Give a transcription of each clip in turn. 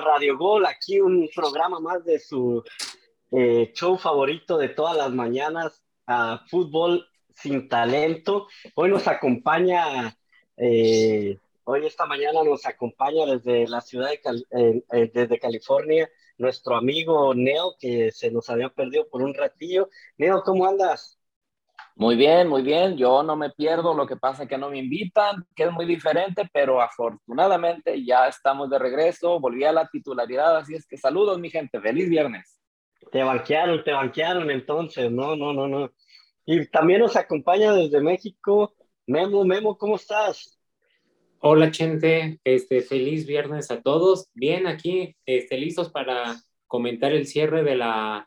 Radio Gol, aquí un programa más de su eh, show favorito de todas las mañanas, a Fútbol sin Talento. Hoy nos acompaña, eh, hoy esta mañana nos acompaña desde la ciudad de eh, desde California, nuestro amigo Neo, que se nos había perdido por un ratillo. Neo, ¿cómo andas? Muy bien, muy bien. Yo no me pierdo, lo que pasa es que no me invitan, que es muy diferente, pero afortunadamente ya estamos de regreso, volví a la titularidad, así es que saludos mi gente, feliz viernes. Te banquearon, te banquearon entonces, no, no, no, no. Y también nos acompaña desde México Memo, Memo, ¿cómo estás? Hola, gente, este, feliz viernes a todos. Bien, aquí, este, listos para comentar el cierre de la,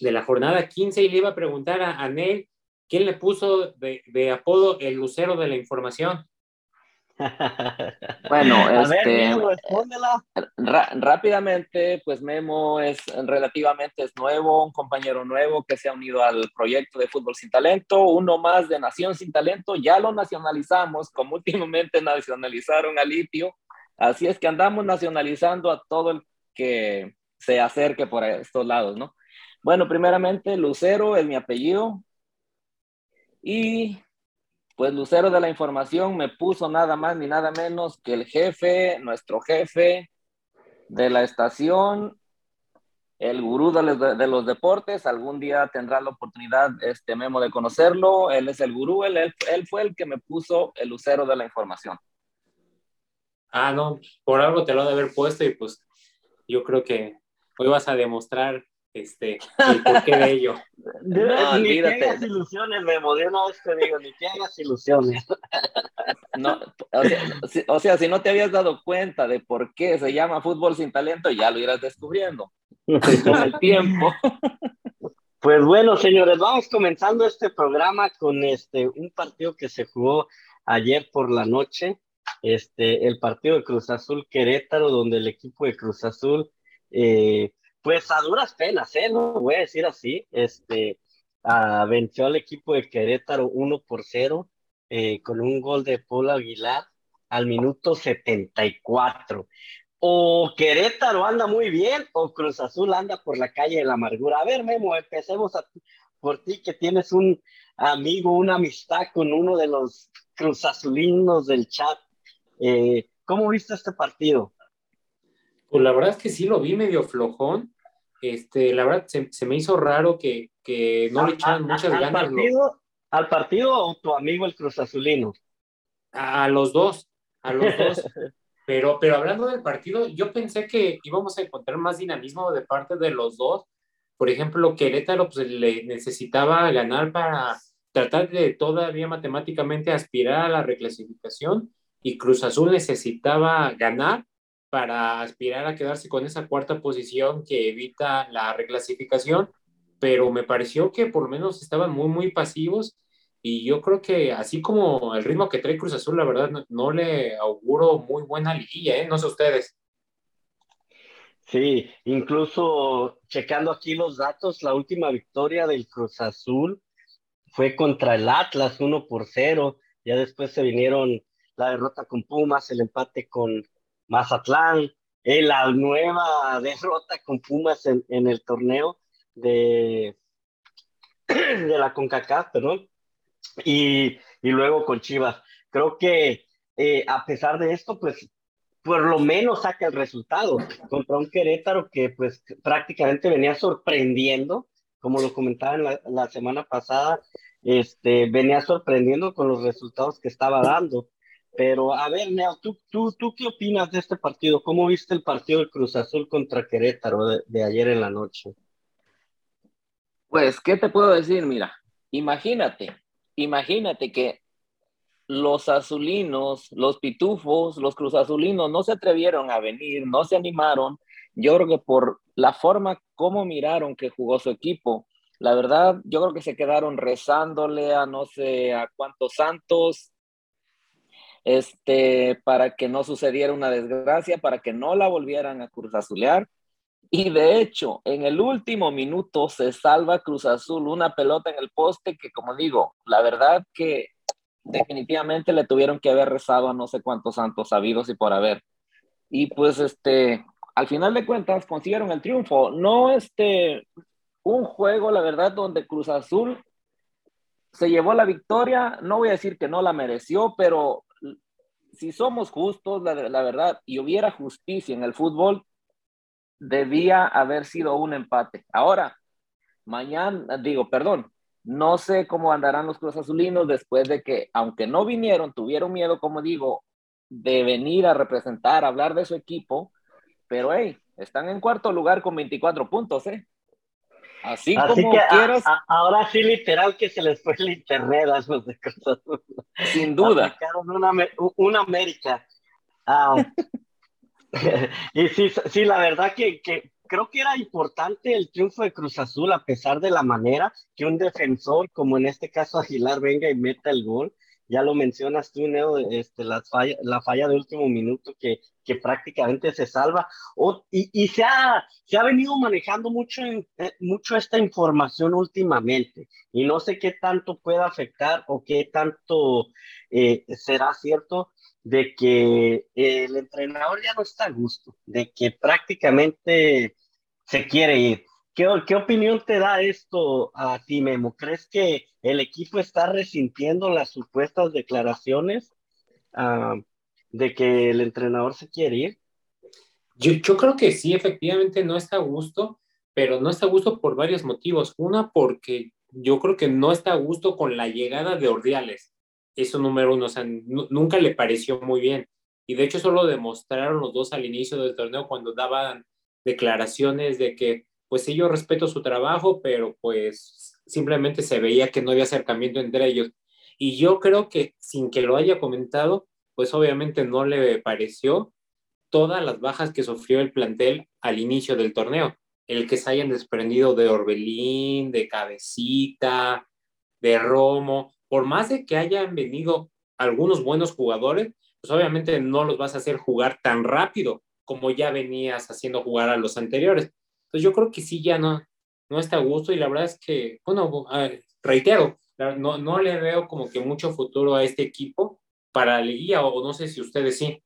de la jornada 15 y le iba a preguntar a Anel ¿Quién le puso de, apodo el lucero de la información? Bueno, este, rápidamente, pues Memo es relativamente es nuevo, un compañero nuevo que se ha unido al proyecto de Fútbol Sin Talento, uno más de Nación Sin Talento, ya lo nacionalizamos, como últimamente nacionalizaron a Litio, así es que andamos nacionalizando a todo el que se acerque por estos lados, ¿no? Bueno, primeramente, Lucero es mi apellido, y pues Lucero de la Información me puso nada más ni nada menos que el jefe, nuestro jefe de la estación, el gurú de los, deportes. Algún día tendrá la oportunidad, este Memo, de conocerlo. Él es el gurú, él, él, fue el que me puso el Lucero de la Información. Ah, no, por algo te lo ha de haber puesto y pues yo creo que hoy vas a demostrar este, el porqué de ello. No, ni que hagas ilusiones, Memo, de una vez te digo, ni que hagas ilusiones. No, o sea, si, no te habías dado cuenta de por qué se llama fútbol sin talento, ya lo irás descubriendo con el tiempo. Pues bueno, señores, vamos comenzando este programa con este un partido que se jugó ayer por la noche, este el partido de Cruz Azul Querétaro, donde el equipo de Cruz Azul eh, pues a duras penas, ¿eh? No voy a decir así, este, venció al equipo de Querétaro 1 por 0 eh, con un gol de Paul Aguilar al minuto 74. O Querétaro anda muy bien o Cruz Azul anda por la calle de la amargura. A ver, Memo, empecemos por ti que tienes un amigo, una amistad con uno de los Cruz Azulinos del chat. Eh, ¿Cómo viste este partido? Pues la verdad es que sí lo vi medio flojón. Este, la verdad se, me hizo raro que, no le echaran muchas al ganas. Partido, ¿Al partido o tu amigo el Cruz Azulino? A, los dos, a los dos. pero, pero hablando del partido, yo pensé que íbamos a encontrar más dinamismo de parte de los dos. Por ejemplo, Querétaro pues, le necesitaba ganar para tratar de todavía matemáticamente aspirar a la reclasificación y Cruz Azul necesitaba ganar para aspirar a quedarse con esa cuarta posición que evita la reclasificación, pero me pareció que por lo menos estaban muy, muy pasivos y yo creo que así como el ritmo que trae Cruz Azul, la verdad no, le auguro muy buena liguilla, ¿eh? No sé ustedes. Sí, incluso checando aquí los datos, la última victoria del Cruz Azul fue contra el Atlas 1 por 0, ya después se vinieron la derrota con Pumas, el empate con, Mazatlán, eh, la nueva derrota con Pumas en, el torneo de, de la CONCACAF, perdón, y, luego con Chivas. Creo que eh, a pesar de esto, pues por lo menos saca el resultado contra un Querétaro que pues prácticamente venía sorprendiendo, como lo comentaba la, la semana pasada, este, venía sorprendiendo con los resultados que estaba dando. Pero a ver, Neo, ¿tú, tú, ¿tú qué opinas de este partido? ¿Cómo viste el partido del Cruz Azul contra Querétaro de, ayer en la noche? Pues, ¿qué te puedo decir? Mira, imagínate, imagínate que los azulinos, los pitufos, los cruz azulinos no se atrevieron a venir, no se animaron. Yo creo que por la forma como miraron que jugó su equipo, la verdad, yo creo que se quedaron rezándole a no sé a cuántos santos este, para que no sucediera una desgracia, para que no la volvieran a Cruz Azulear. Y de hecho, en el último minuto se salva Cruz Azul una pelota en el poste que, como digo, la verdad que definitivamente le tuvieron que haber rezado a no sé cuántos santos sabidos y por haber. y pues este, al final de cuentas consiguieron el triunfo. No este, un juego, la verdad, donde Cruz Azul se llevó la victoria, no voy a decir que no la mereció, pero si somos justos, la, verdad, y hubiera justicia en el fútbol, debía haber sido un empate. Ahora, mañana, digo, perdón, no sé cómo andarán los Cruz Azulinos después de que, aunque no vinieron, tuvieron miedo, como digo, de venir a representar, a hablar de su equipo, pero hey, están en cuarto lugar con 24 puntos, ¿eh? Así, como quieras. ahora sí, literal, que se les fue el internet a los de Azul. Sin duda. Una, una América. Ah, y sí, sí, la verdad que, que creo que era importante el triunfo de Cruz Azul a pesar de la manera que un defensor, como en este caso Aguilar, venga y meta el gol. Ya lo mencionas tú, Neo, este, la, falla, la falla de último minuto que, que prácticamente se salva. O, y y se, ha, se ha venido manejando mucho, eh, mucho esta información últimamente. Y no sé qué tanto pueda afectar o qué tanto eh, será cierto de que el entrenador ya no está a gusto, de que prácticamente se quiere ir. ¿Qué, ¿Qué, opinión te da esto a ti, Memo? ¿Crees que el equipo está resintiendo las supuestas declaraciones ah, de que el entrenador se quiere ir? Yo, yo creo que sí, efectivamente no está a gusto, pero no está a gusto por varios motivos. Una, porque yo creo que no está a gusto con la llegada de Ordiales eso número uno, o sea, nunca le pareció muy bien. Y de hecho eso lo demostraron los dos al inicio del torneo cuando daban declaraciones de que, pues sí, yo respeto su trabajo, pero pues simplemente se veía que no había acercamiento entre ellos. Y yo creo que sin que lo haya comentado, pues obviamente no le pareció todas las bajas que sufrió el plantel al inicio del torneo. El que se hayan desprendido de Orbelín, de Cabecita, de Romo, por más de que hayan venido algunos buenos jugadores, pues obviamente no los vas a hacer jugar tan rápido como ya venías haciendo jugar a los anteriores. Entonces yo creo que sí ya no, no está a gusto y la verdad es que, bueno, reitero, no, no le veo como que mucho futuro a este equipo para la liguilla o no sé si ustedes sí.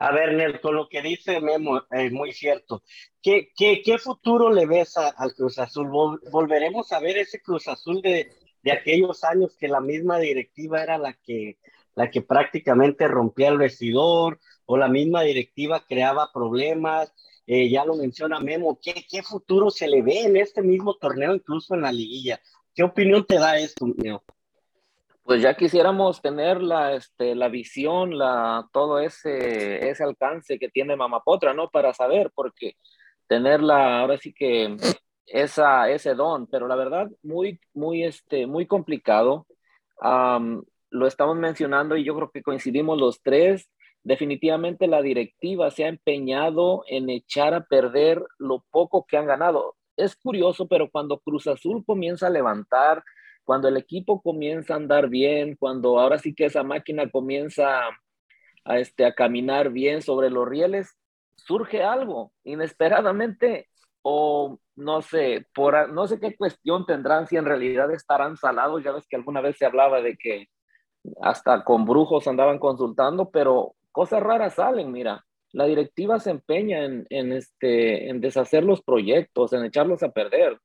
A ver, Nel, con lo que dice Memo, es muy cierto. ¿Qué, qué, qué futuro le ves al Cruz Azul? ¿Volveremos a ver ese Cruz Azul de, de aquellos años que la misma directiva era la que, la que prácticamente rompía el vestidor o la misma directiva creaba problemas. Eh, ya lo menciona Memo, ¿qué, ¿qué futuro se le ve en este mismo torneo, incluso en la liguilla? ¿Qué opinión te da esto, Memo? Pues ya quisiéramos tener la, este, la visión, la, todo ese, ese alcance que tiene Mamapotra, ¿no? Para saber, porque tenerla, ahora sí que esa, ese don, pero la verdad, muy, muy, este, muy complicado. lo estamos mencionando y yo creo que coincidimos los tres. Definitivamente la directiva se ha empeñado en echar a perder lo poco que han ganado. Es curioso, pero cuando Cruz Azul comienza a levantar, cuando el equipo comienza a andar bien, cuando ahora sí que esa máquina comienza a, este, a caminar bien sobre los rieles, surge algo inesperadamente o no sé, por no sé qué cuestión tendrán si en realidad estarán salados. Ya ves que alguna vez se hablaba de que hasta con brujos andaban consultando, pero cosas raras salen, mira. La directiva se empeña en, en, este, en deshacer los proyectos, en echarlos a perder.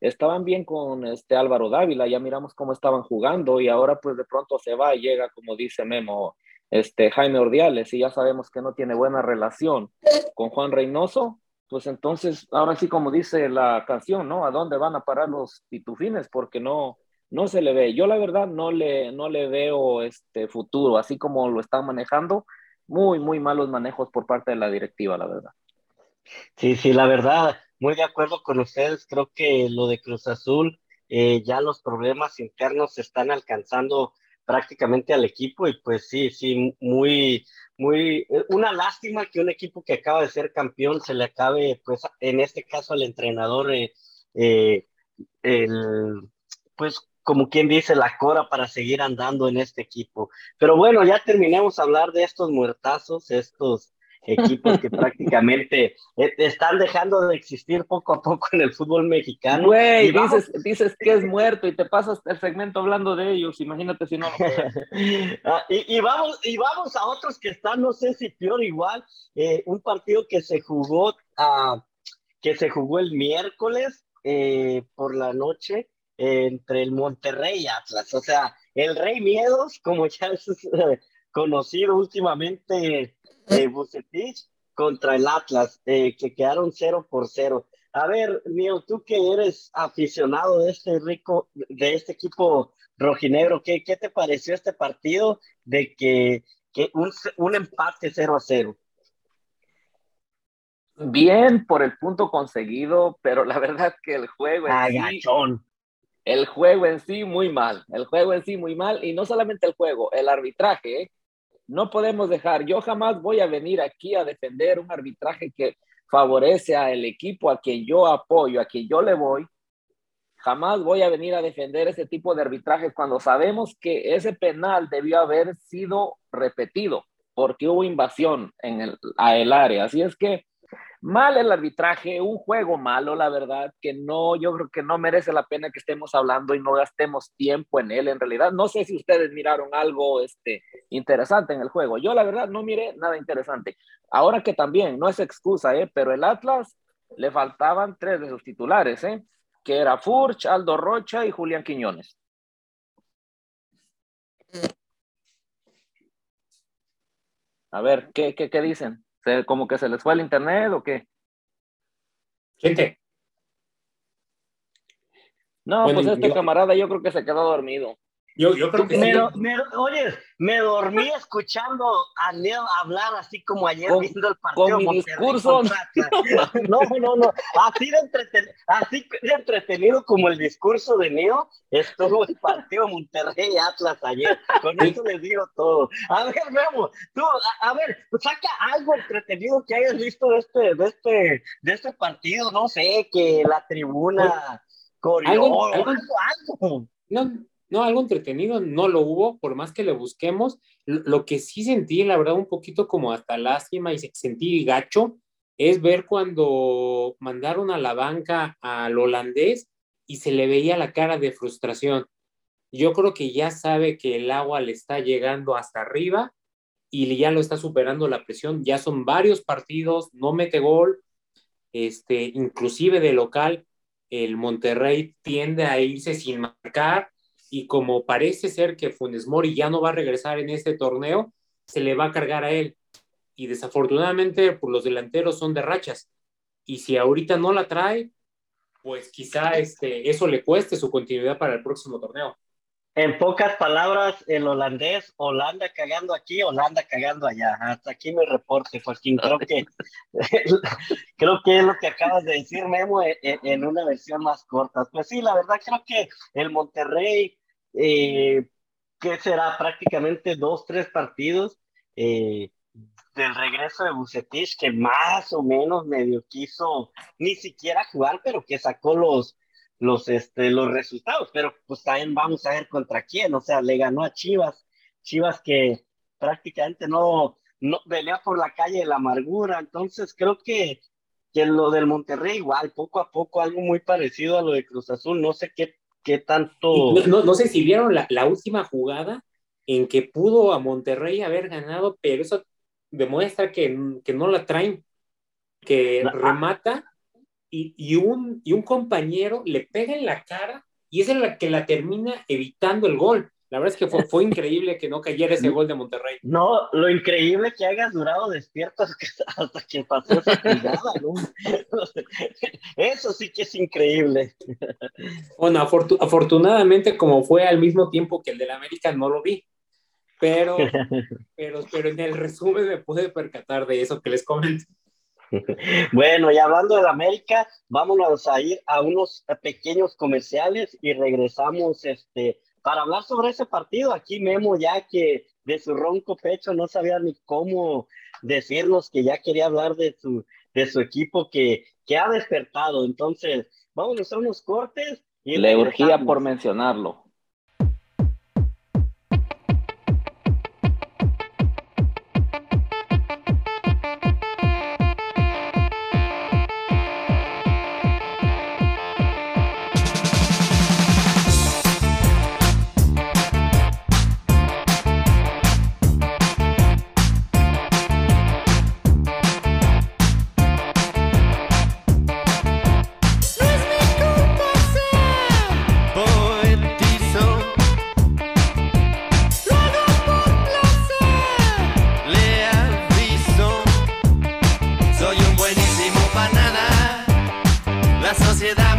Estaban bien con este Álvaro Dávila, ya miramos cómo estaban jugando y ahora pues de pronto se va y llega, como dice Memo, este Jaime Ordiales y ya sabemos que no tiene buena relación con Juan Reynoso pues entonces, ahora sí como dice la canción, ¿no? ¿A dónde van a parar los pitufines? Porque no, no se le ve. Yo la verdad no le, no le veo este futuro, así como lo están manejando, muy, muy malos manejos por parte de la directiva, la verdad. Sí, sí, la verdad, muy de acuerdo con ustedes. Creo que lo de Cruz Azul, eh, ya los problemas internos se están alcanzando prácticamente al equipo y pues sí, sí, muy, muy, eh, una lástima que un equipo que acaba de ser campeón se le acabe, pues en este caso al entrenador, eh, el, pues como quien dice, la cora para seguir andando en este equipo. Pero bueno, ya terminemos a hablar de estos muertazos, estos equipos que prácticamente eh, están dejando de existir poco a poco en el fútbol mexicano. Güey, dices, dices que es muerto y te pasas el segmento hablando de ellos, imagínate si no. Ah, y, vamos, y vamos a otros que están, no sé si peor igual, eh, un partido que se jugó, uh, que se jugó el miércoles eh, por la noche entre el Monterrey y Atlas, o sea, el Rey Miedos, como ya es conocido últimamente eh, Bucetich contra el Atlas, eh, que quedaron cero por cero. A ver, Mío, tú que eres aficionado de este rico, de este equipo rojinegro, ¿qué, qué te pareció este partido de que, que un, un empate 0 a 0? Bien por el punto conseguido, pero la verdad que el juego sí, el juego en sí muy mal, el juego en sí muy mal y no solamente el juego, el arbitraje, ¿eh? No podemos dejar, yo jamás voy a venir aquí a defender un arbitraje que favorece al equipo a quien yo apoyo, a quien yo le voy. Jamás voy a venir a defender ese tipo de arbitraje cuando sabemos que ese penal debió haber sido repetido porque hubo invasión en el, a el área. Así es que Mal el arbitraje, un juego malo, la verdad, que no, yo creo que no merece la pena que estemos hablando y no gastemos tiempo en él. En realidad, no sé si ustedes miraron algo este, interesante en el juego. Yo, la verdad, no miré nada interesante. Ahora que también, no es excusa, ¿eh? pero el Atlas le faltaban tres de sus titulares, ¿eh? que era Furch, Aldo Rocha y Julián Quiñones. A ver, ¿qué, qué, qué dicen? ¿Como que se les fue el internet o qué? Gente. No, pues este camarada yo creo que se quedó dormido. Yo, yo creo que me, oye, me dormí escuchando a Leo hablar así como ayer viendo el partido. Con mi discurso. No, no, no. Así de, así de entretenido como el discurso de Neo estuvo el partido Monterrey Atlas ayer. Con eso les digo todo. A ver, vemos. Tú, a, ver, saca algo entretenido que hayas visto de este, de este, de este partido. No sé, que la tribuna. ¿Algo, algo, algo. No, no, algo entretenido no lo hubo, por más que le busquemos. Lo que sí sentí, la verdad, un poquito como hasta lástima y sentí gacho, es ver cuando mandaron a la banca al holandés y se le veía la cara de frustración. Yo creo que ya sabe que el agua le está llegando hasta arriba y ya lo está superando la presión. Ya son varios partidos, no mete gol, este, inclusive de local, el Monterrey tiende a irse sin marcar y como parece ser que Funes Mori ya no va a regresar en este torneo, se le va a cargar a él. Y desafortunadamente, pues, los delanteros son de rachas. Y si ahorita no la trae, pues quizá este, eso le cueste su continuidad para el próximo torneo. En pocas palabras, el holandés, Holanda cagando aquí, Holanda cagando allá. Hasta aquí mi reporte, Joaquín. Creo que, creo que es lo que acabas de decir, Memo, en, en, una versión más corta. Pues sí, la verdad creo que el Monterrey, eh, que será prácticamente dos, tres partidos eh, del regreso de Bucetich, que más o menos medio quiso ni siquiera jugar, pero que sacó los los, este, los resultados, pero pues también vamos a ver contra quién, o sea, le ganó a Chivas, Chivas que prácticamente no, no venía por la calle de la amargura, entonces creo que, que lo del Monterrey igual, poco a poco algo muy parecido a lo de Cruz Azul, no sé qué, qué tanto... No, no, sé si vieron la, la última jugada en que pudo a Monterrey haber ganado, pero eso demuestra que, que no la traen, que ah, remata y, un, y un compañero le pega en la cara y es la que la termina evitando el gol. La verdad es que fue, fue increíble que no cayera ese gol de Monterrey. No, lo increíble que hayas durado despierto hasta que pasó esa jugada, ¿no? Eso sí que es increíble. Bueno, afortunadamente, como fue al mismo tiempo que el del América, no lo vi. Pero, pero, pero en el resumen me pude percatar de eso que les comento. Bueno, y hablando de América, vámonos a ir a unos pequeños comerciales y regresamos este, para hablar sobre ese partido. Aquí Memo ya que de su ronco pecho no sabía ni cómo decirnos que ya quería hablar de su, de su equipo que, que ha despertado. Entonces, vámonos a unos cortes. Y Le urgía por mencionarlo. see that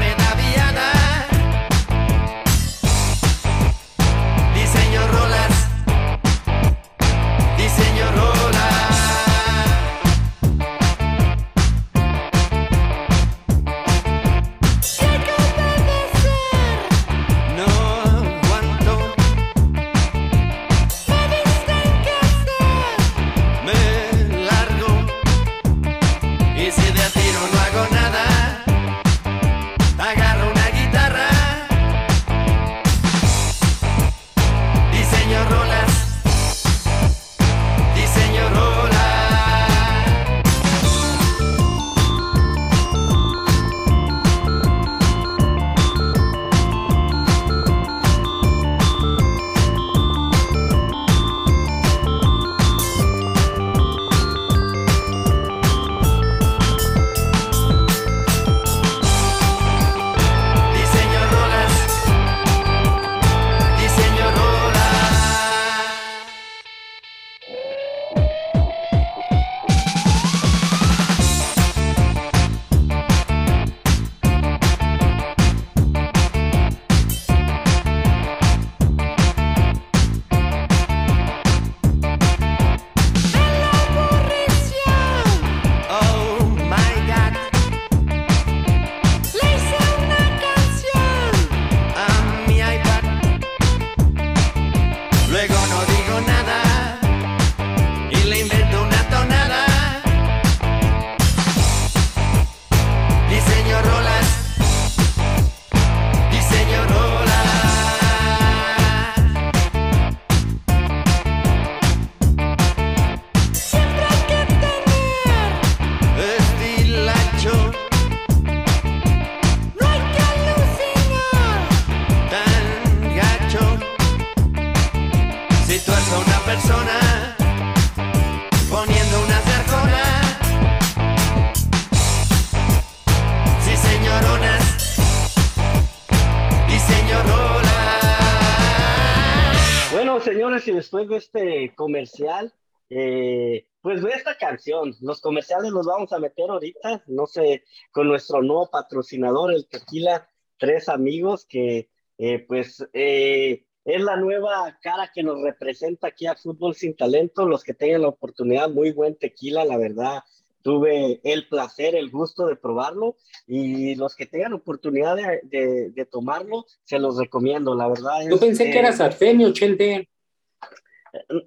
este comercial, eh, pues ve esta canción. Los comerciales los vamos a meter ahorita, no sé, con nuestro nuevo patrocinador, el Tequila Tres Amigos, que eh, pues eh, es la nueva cara que nos representa aquí a Fútbol Sin Talento. Los que tengan la oportunidad, muy buen tequila, la verdad. Tuve el placer, el gusto de probarlo y los que tengan oportunidad de, de, tomarlo, se los recomiendo, la verdad. Yo pensé que era Sarfenio, Chente.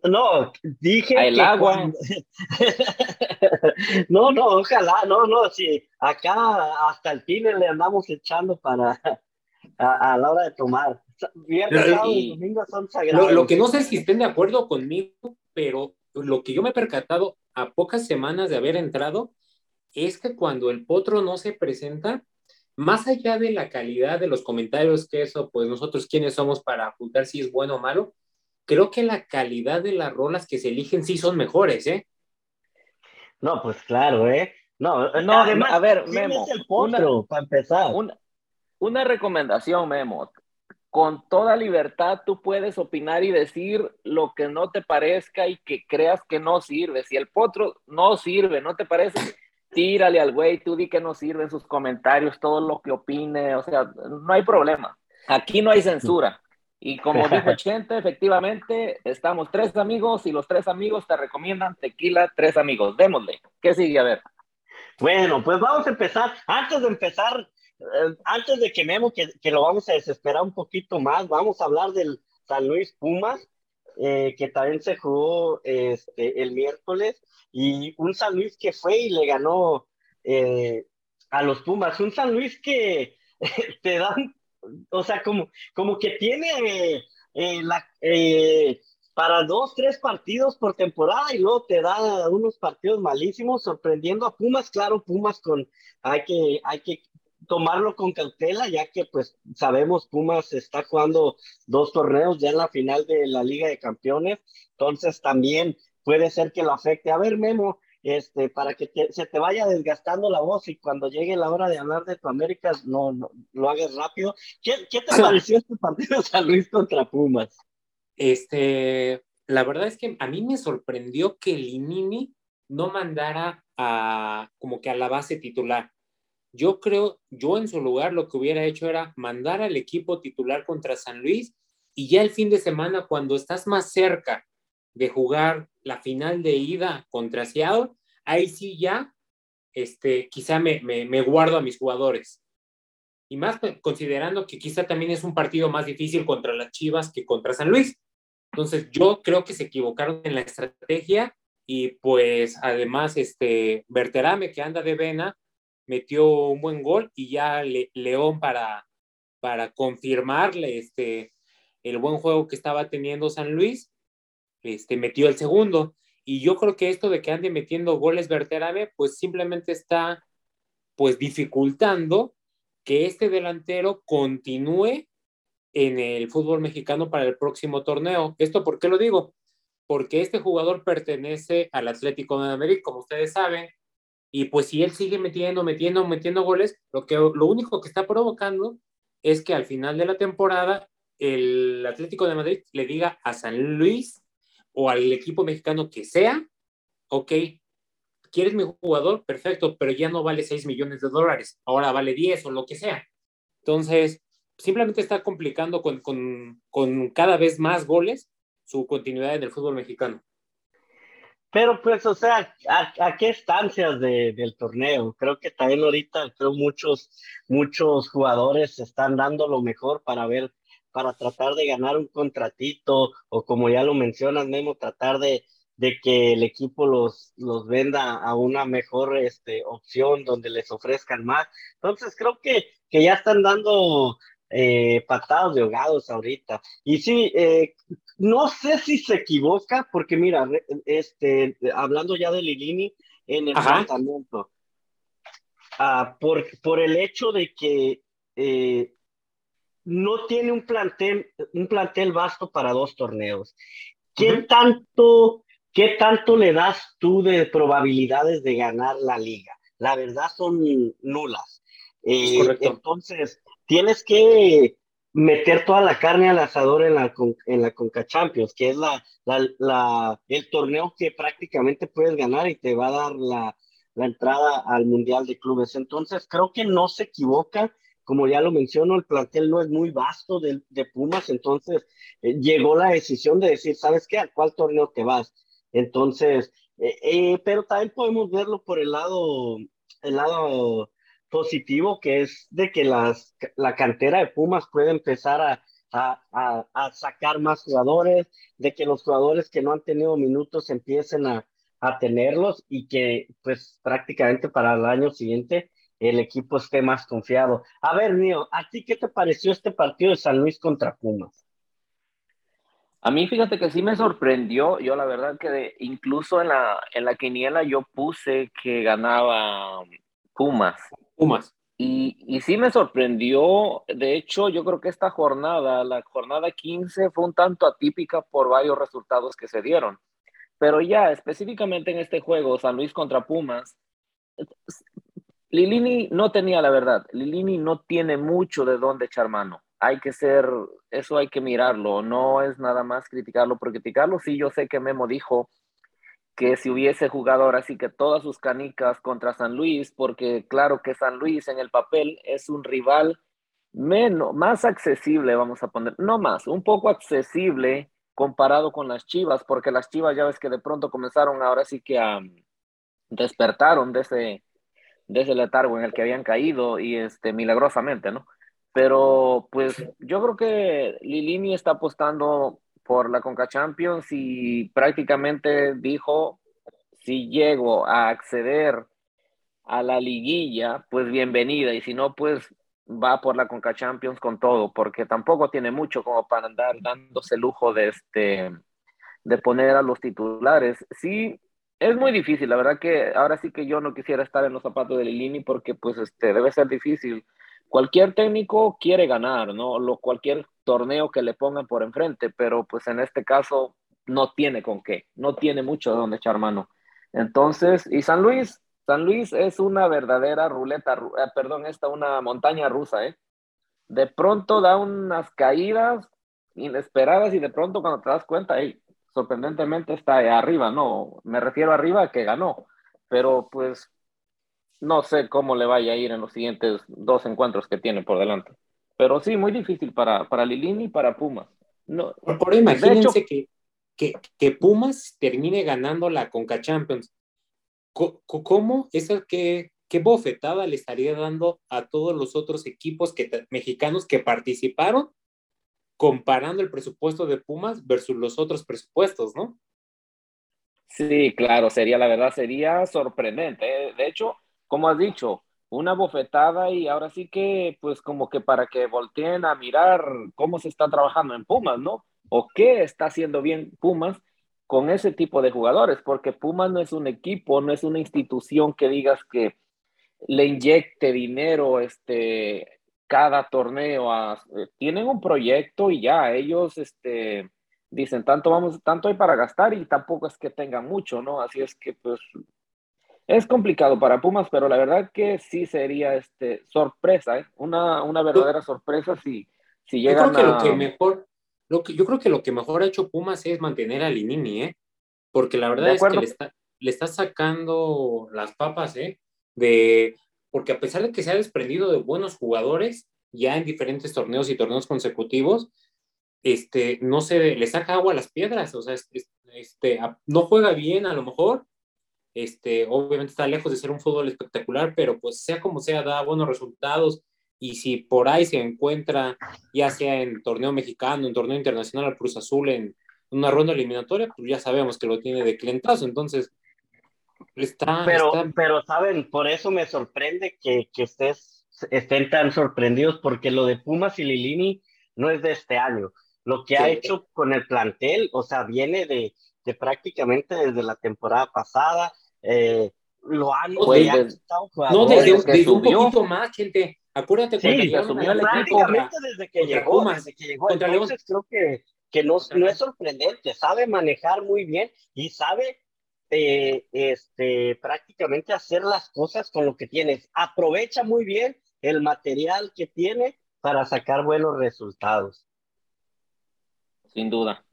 No, dije el agua. no, no, ojalá, no, no, sí, acá hasta el pine le andamos echando para a, la hora de tomar. Viernes, y domingo son sagrados. Lo, que no sé si estén de acuerdo conmigo, pero lo que yo me he percatado a pocas semanas de haber entrado es que cuando el potro no se presenta, más allá de la calidad de los comentarios que eso, pues nosotros quiénes somos para apuntar si es bueno o malo, creo que la calidad de las rolas que se eligen sí son mejores, ¿eh? No, pues claro, ¿eh? No, no además, a ver, Memo, el potro, para empezar? Una, una recomendación, Memo. Con toda libertad tú puedes opinar y decir lo que no te parezca y que creas que no sirve. Si el potro no sirve, ¿no te parece? Tírale al güey, tú di que no sirve en sus comentarios, todo lo que opine, o sea, no hay problema. Aquí no hay censura. Y como dijo Chente, efectivamente, estamos tres amigos y los tres amigos te recomiendan tequila, tres amigos. Démosle. ¿Qué sigue? A ver. Bueno, pues vamos a empezar. Antes de empezar, eh, antes de que Memo, que, que, lo vamos a desesperar un poquito más, vamos a hablar del San Luis Pumas, eh, que también se jugó este, el miércoles, y un San Luis que fue y le ganó eh, a los Pumas, un San Luis que te dan, o sea, como, como que tiene la, para dos, tres partidos por temporada y luego te da unos partidos malísimos, sorprendiendo a Pumas, claro, Pumas con, hay que, hay que tomarlo con cautela, ya que pues sabemos Pumas está jugando dos torneos ya en la final de la Liga de Campeones, entonces también puede ser que lo afecte. A ver, Memo, este, para que se te vaya desgastando la voz y cuando llegue la hora de hablar de tu América, no, no lo hagas rápido. ¿Qué, qué te pareció este partido de San Luis contra Pumas? Este, la verdad es que a mí me sorprendió que Linini no mandara a como que a la base titular. Yo creo, yo en su lugar lo que hubiera hecho era mandar al equipo titular contra San Luis y ya el fin de semana, cuando estás más cerca de jugar la final de ida contra Seattle, ahí sí ya, este, quizá me, me, guardo a mis jugadores. Y más considerando que quizá también es un partido más difícil contra las Chivas que contra San Luis. Entonces yo creo que se equivocaron en la estrategia y pues además este Berterame que anda de vena metió un buen gol y ya León para, para confirmarle este, el buen juego que estaba teniendo San Luis, este, metió el segundo. Y yo creo que esto de que ande metiendo goles Berterame, pues simplemente está pues dificultando que este delantero continúe en el fútbol mexicano para el próximo torneo. ¿Esto por qué lo digo? Porque este jugador pertenece al Atlético de Madrid, como ustedes saben, y pues si él sigue metiendo, metiendo, metiendo goles, lo, que, lo único que está provocando es que al final de la temporada el Atlético de Madrid le diga a San Luis o al equipo mexicano que sea, ok, ¿quieres mi jugador? Perfecto, pero ya no vale 6 millones de dólares, ahora vale 10 o lo que sea. Entonces, simplemente está complicando con, con, con cada vez más goles su continuidad en el fútbol mexicano. Pero pues, o sea, ¿a, qué estancias de, del torneo? Creo que también ahorita, creo muchos, muchos jugadores están dando lo mejor para ver, para tratar de ganar un contratito, o como ya lo mencionas, Memo, tratar de, de que el equipo los, los venda a una mejor este, opción donde les ofrezcan más. Entonces creo que, que ya están dando eh, patados de ahogados ahorita. Y sí, eh, no sé si se equivoca, porque mira, este, hablando ya de Lilini en el tratamiento, ah, por, por el hecho de que eh, no tiene un plantel, un plantel vasto para dos torneos. ¿Qué tanto, qué tanto le das tú de probabilidades de ganar la liga? La verdad son nulas. entonces, tienes que meter toda la carne al asador en la, en la Conca Champions, que es la, la, el torneo que prácticamente puedes ganar y te va a dar la, la entrada al Mundial de Clubes. Entonces, creo que no se equivoca. Como ya lo menciono, el plantel no es muy vasto de, de Pumas, entonces eh, llegó la decisión de decir, ¿sabes qué? ¿A cuál torneo te vas? Entonces, eh, eh, pero también podemos verlo por el lado, el lado positivo, que es de que las, la cantera de Pumas puede empezar a, a, a, sacar más jugadores, de que los jugadores que no han tenido minutos empiecen a, a tenerlos y que pues prácticamente para el año siguiente el equipo esté más confiado. A ver, Mío, ¿a ti qué te pareció este partido de San Luis contra Pumas? A mí fíjate que sí me sorprendió, yo la verdad que incluso en la, en la quiniela yo puse que ganaba Pumas. Pumas. Y, y sí me sorprendió, de hecho yo creo que esta jornada, la jornada 15, fue un tanto atípica por varios resultados que se dieron. Pero ya, específicamente en este juego, San Luis contra Pumas, Lilini no tenía la verdad. Lilini no tiene mucho de dónde echar mano. Hay que ser, eso hay que mirarlo. No es nada más criticarlo por criticarlo. Sí, yo sé que Memo dijo que si hubiese jugado ahora sí que todas sus canicas contra San Luis, porque claro que San Luis en el papel es un rival menos, más accesible, vamos a poner, no más, un poco accesible comparado con las Chivas, porque las Chivas ya ves que de pronto comenzaron ahora sí que a despertaron de ese, de ese letargo en el que habían caído y este milagrosamente, ¿no? Pero pues yo creo que Lilini está apostando por la Conca Champions y prácticamente dijo, si llego a acceder a la liguilla, pues bienvenida, y si no, pues va por la Conca Champions con todo, porque tampoco tiene mucho como para andar dándose lujo de este de poner a los titulares. Sí, es muy difícil, la verdad que ahora sí que yo no quisiera estar en los zapatos de Lilini porque pues este debe ser difícil. Cualquier técnico quiere ganar, ¿no? Lo, cualquier torneo que le pongan por enfrente, pero pues en este caso no tiene con qué, no tiene mucho de dónde echar mano. Entonces, y San Luis, San Luis es una verdadera ruleta, eh, perdón, esta una montaña rusa, ¿eh? De pronto da unas caídas inesperadas y de pronto cuando te das cuenta, sorprendentemente está arriba, no, me refiero arriba que ganó, pero pues no sé cómo le vaya a ir en los siguientes dos encuentros que tiene por delante. Pero sí, muy difícil para, para Lilini y para Pumas. No, por, imagínense que, que, que, Pumas termine ganando la Conca Champions. ¿Cómo es el que qué bofetada le estaría dando a todos los otros equipos que, mexicanos que participaron comparando el presupuesto de Pumas versus los otros presupuestos, ¿no? Sí, claro, sería, la verdad, sería sorprendente. ¿eh? De hecho, como has dicho, una bofetada y ahora sí que, pues como que para que volteen a mirar cómo se está trabajando en Pumas, ¿no? O qué está haciendo bien Pumas con ese tipo de jugadores, porque Pumas no es un equipo, no es una institución que digas que le inyecte dinero este, cada torneo. Eh, tienen un proyecto y ya, ellos este, dicen, tanto, vamos, tanto hay para gastar y tampoco es que tengan mucho, ¿no? Así es que pues es complicado para Pumas, pero la verdad que sí sería este, sorpresa, ¿eh? una, una verdadera sorpresa si, si llegan yo creo que Lo que mejor yo creo que lo que mejor ha hecho Pumas es mantener a Linini, ¿eh? Porque la verdad es que le está, le está sacando las papas, ¿eh? De, porque a pesar de que se ha desprendido de buenos jugadores, ya en diferentes torneos y torneos consecutivos, este, no se le saca agua a las piedras, o sea, este, no juega bien a lo mejor, este, obviamente está lejos de ser un fútbol espectacular, pero pues sea como sea, da buenos resultados, y si por ahí se encuentra, ya sea en torneo mexicano, en torneo internacional al Cruz Azul, en una ronda eliminatoria, pues ya sabemos que lo tiene de clientazo, entonces está... Pero, pero saben, por eso me sorprende que, que ustedes estén tan sorprendidos, porque lo de Pumas y Lilini no es de este año. Lo que ha hecho con el plantel, o sea, viene de, de prácticamente desde la temporada pasada, eh, lo han... No, desde, no desde, desde un poquito más, gente Acuérdate cuando sí, asumió el equipo. desde que llegó, desde que llegó. Entonces creo que, que no, no, es sorprendente, sabe manejar muy bien y sabe eh, este, prácticamente hacer las cosas con lo que tienes. Aprovecha muy bien el material que tiene para sacar buenos resultados. Sin duda.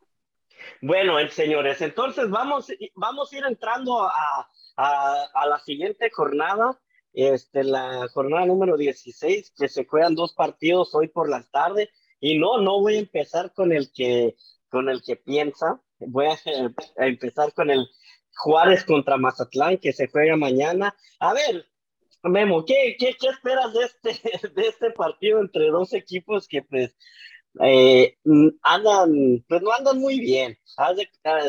Bueno, señores, entonces vamos, vamos a ir entrando a, a, la siguiente jornada, este, la jornada número 16, que se juegan dos partidos hoy por la tarde. Y no, no voy a empezar con el que, con el que piensa, voy a, a empezar con el Juárez contra Mazatlán, que se juega mañana. A ver, Memo, ¿qué, qué, qué esperas de este, de este partido entre dos equipos que pues eh, andan, pues no andan muy bien. Ah,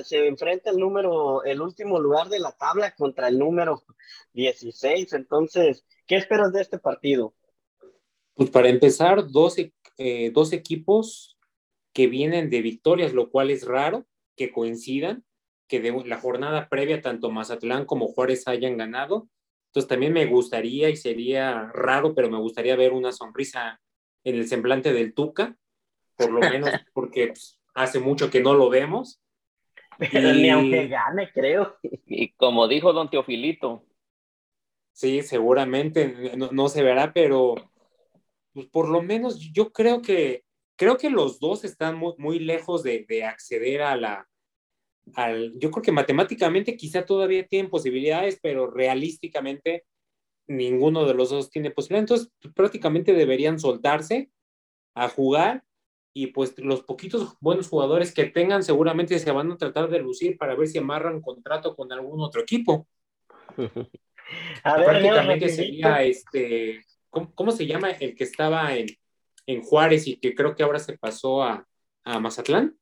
se enfrenta el número, el último lugar de la tabla contra el número 16. Entonces, ¿qué esperas de este partido? Pues para empezar, dos, eh, dos equipos que vienen de victorias, lo cual es raro que coincidan, que de la jornada previa tanto Mazatlán como Juárez hayan ganado. Entonces también me gustaría y sería raro, pero me gustaría ver una sonrisa en el semblante del Tuca por lo menos porque pues, hace mucho que no lo vemos. Ni aunque gane, creo. Y como dijo don Teofilito. Sí, seguramente no, se verá, pero pues, por lo menos yo creo que creo que los dos están muy, muy lejos de, de, acceder a la al, yo creo que matemáticamente quizá todavía tienen posibilidades, pero realísticamente ninguno de los dos tiene posibilidades. Entonces, prácticamente deberían soltarse a jugar y pues los poquitos buenos jugadores que tengan seguramente se van a tratar de lucir para ver si amarran contrato con algún otro equipo. a ver, Prácticamente sería este, ¿cómo, se llama el que estaba en, en, Juárez y que creo que ahora se pasó a, a Mazatlán?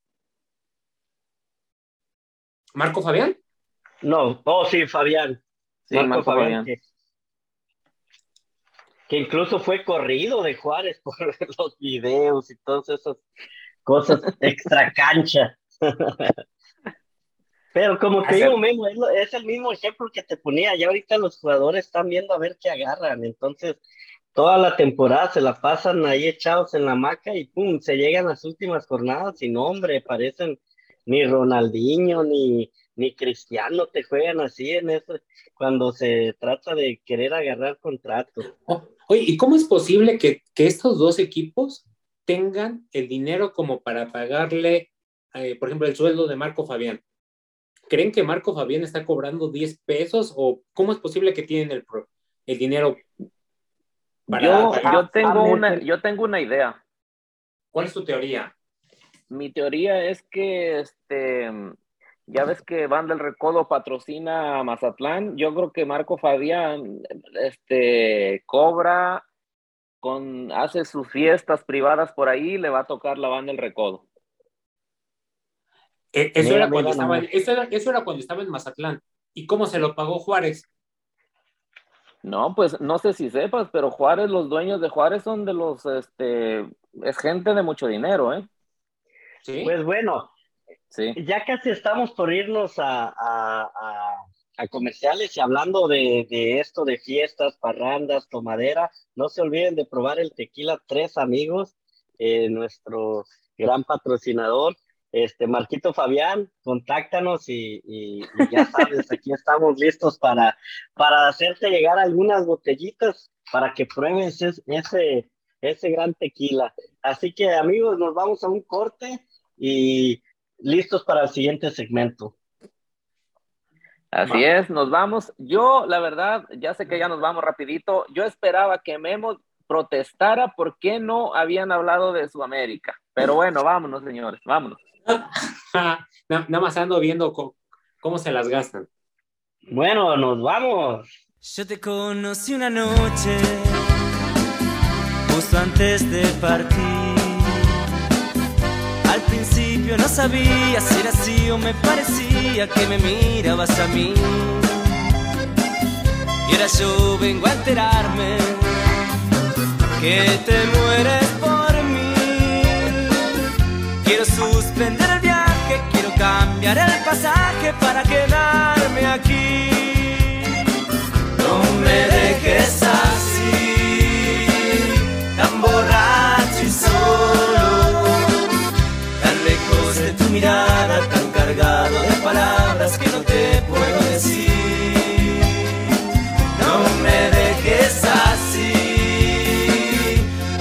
¿Marco Fabián? No, oh sí, Fabián. Marco, Fabián que incluso fue corrido de Juárez por los videos y todas esas cosas extra cancha. Pero como te digo, Memo, es, el mismo ejemplo que te ponía. Ya ahorita los jugadores están viendo a ver qué agarran. Entonces, toda la temporada se la pasan ahí echados en la maca y pum, se llegan las últimas jornadas y no, hombre, parecen ni Ronaldinho ni, ni Cristiano te juegan así en eso cuando se trata de querer agarrar contrato. Oh, oye, ¿y cómo es posible que, que, estos dos equipos tengan el dinero como para pagarle, eh, por ejemplo, el sueldo de Marco Fabián? ¿Creen que Marco Fabián está cobrando 10 pesos o cómo es posible que tienen el, el dinero? Para, yo, yo, tengo una, yo tengo una idea. ¿Cuál es tu teoría? Mi teoría es que este, ya ves que Van del Recodo patrocina a Mazatlán. Yo creo que Marco Fabián este, cobra, con, hace sus fiestas privadas por ahí, le va a tocar la Banda del Recodo. E, eso, era cuando estaba, eso, era, cuando estaba en Mazatlán. ¿Y cómo se lo pagó Juárez? No, pues no sé si sepas, pero Juárez, los dueños de Juárez son de los, este, es gente de mucho dinero, ¿eh? Sí. Pues bueno, ya casi estamos por irnos a, comerciales y hablando de, esto, de fiestas, parrandas, tomadera, no se olviden de probar el tequila Tres Amigos, eh, nuestro gran patrocinador. Este, Marquito Fabián, contáctanos y, ya sabes, aquí estamos listos para, para hacerte llegar algunas botellitas para que pruebes ese, ese gran tequila. Así que amigos, nos vamos a un corte y listos para el siguiente segmento. Así es, nos vamos. Yo, la verdad, ya sé que ya nos vamos rapidito. Yo esperaba que Memo protestara por qué no habían hablado de Sudamérica. Pero bueno, vámonos, señores, vámonos. Nada más ando viendo cómo, se las gastan. Bueno, nos vamos. Yo te conocí una noche, justo antes de partir yo no sabía si era así o me parecía que me mirabas a mí. Y ahora yo vengo a enterarme que te mueres por mí. Quiero suspender el viaje, quiero cambiar el pasaje para quedarme aquí. No me dejes así, mirada tan cargado de palabras que no te puedo decir. No me dejes así,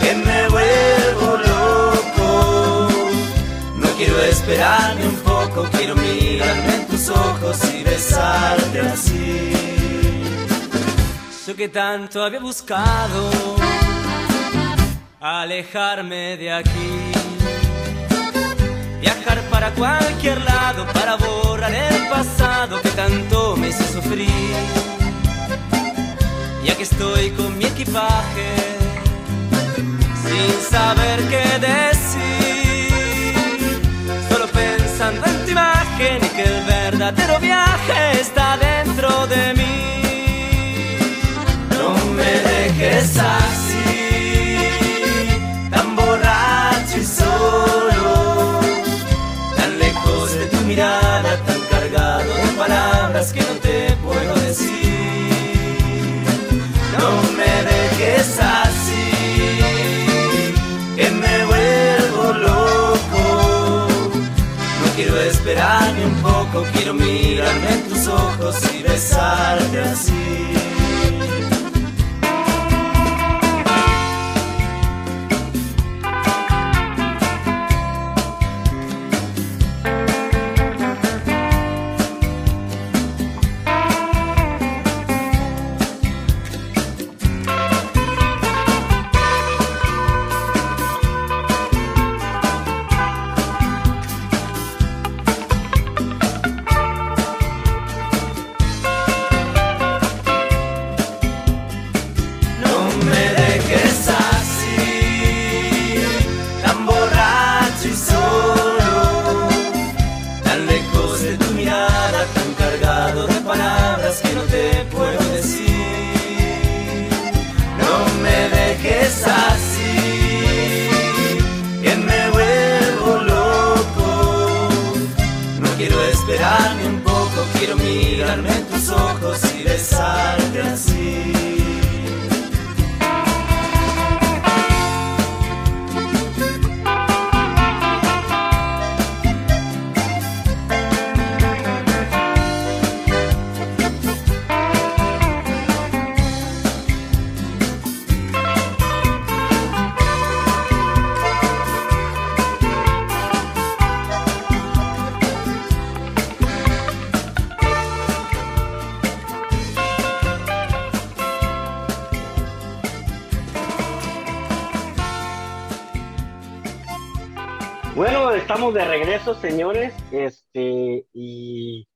que me vuelvo loco. No quiero esperarme un poco, quiero mirarme en tus ojos y besarte así. Yo que tanto había buscado alejarme de aquí. Viajar para cualquier lado para borrar el pasado que tanto me hizo sufrir. Ya que estoy con mi equipaje, sin saber qué decir, solo pensando en tu imagen y que el verdadero viaje está dentro de mí. No me dejes así, quiero mirarme en tus ojos y besarte así. Besarte señores, este, y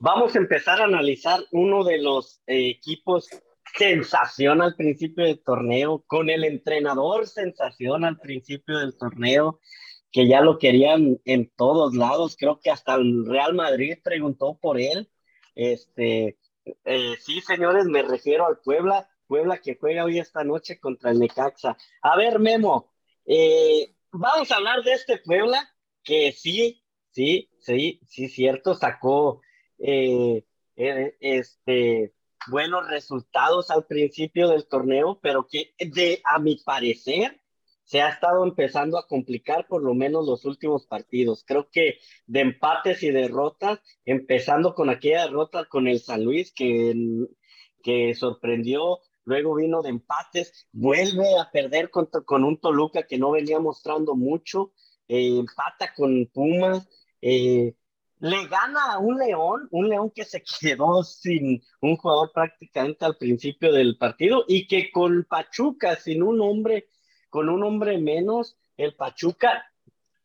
vamos a empezar a analizar uno de los equipos sensación al principio del torneo, con el entrenador sensación al principio del torneo, que ya lo querían en todos lados, creo que hasta el Real Madrid preguntó por él. Este, eh, sí, señores, me refiero al Puebla, Puebla que juega hoy esta noche contra el Necaxa. A ver, Memo, eh, vamos a hablar de este Puebla que sí, sí, sí, sí, cierto, sacó eh, eh, este, buenos resultados al principio del torneo, pero que de, a mi parecer se ha estado empezando a complicar por lo menos los últimos partidos. Creo que de empates y derrotas, empezando con aquella derrota con el San Luis que, que sorprendió, luego vino de empates, vuelve a perder contra, con un Toluca que no venía mostrando mucho, eh, empata con Pumas, eh, le gana a un León, un León que se quedó sin un jugador prácticamente al principio del partido y que con Pachuca, sin un hombre, con un hombre menos, el Pachuca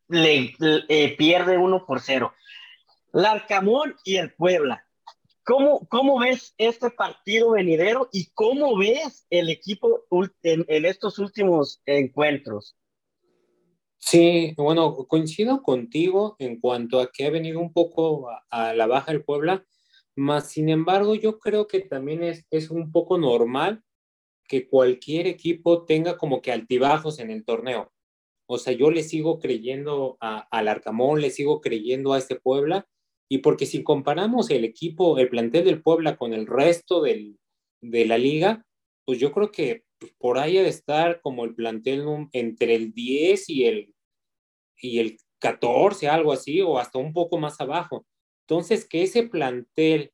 le, eh, pierde uno por cero. Larcamón y el Puebla. ¿Cómo, ¿Cómo ves este partido venidero y cómo ves el equipo en, en estos últimos encuentros? Sí, bueno, coincido contigo en cuanto a que ha venido un poco a, la baja el Puebla, más sin embargo yo creo que también es, es un poco normal que cualquier equipo tenga como que altibajos en el torneo. O sea, yo le sigo creyendo a, al Arcamón, le sigo creyendo a este Puebla, y porque si comparamos el equipo, el plantel del Puebla con el resto del, de la liga, pues yo creo que por ahí ha de estar como el plantel entre el 10 y el, y el 14, algo así, o hasta un poco más abajo. Entonces, que ese plantel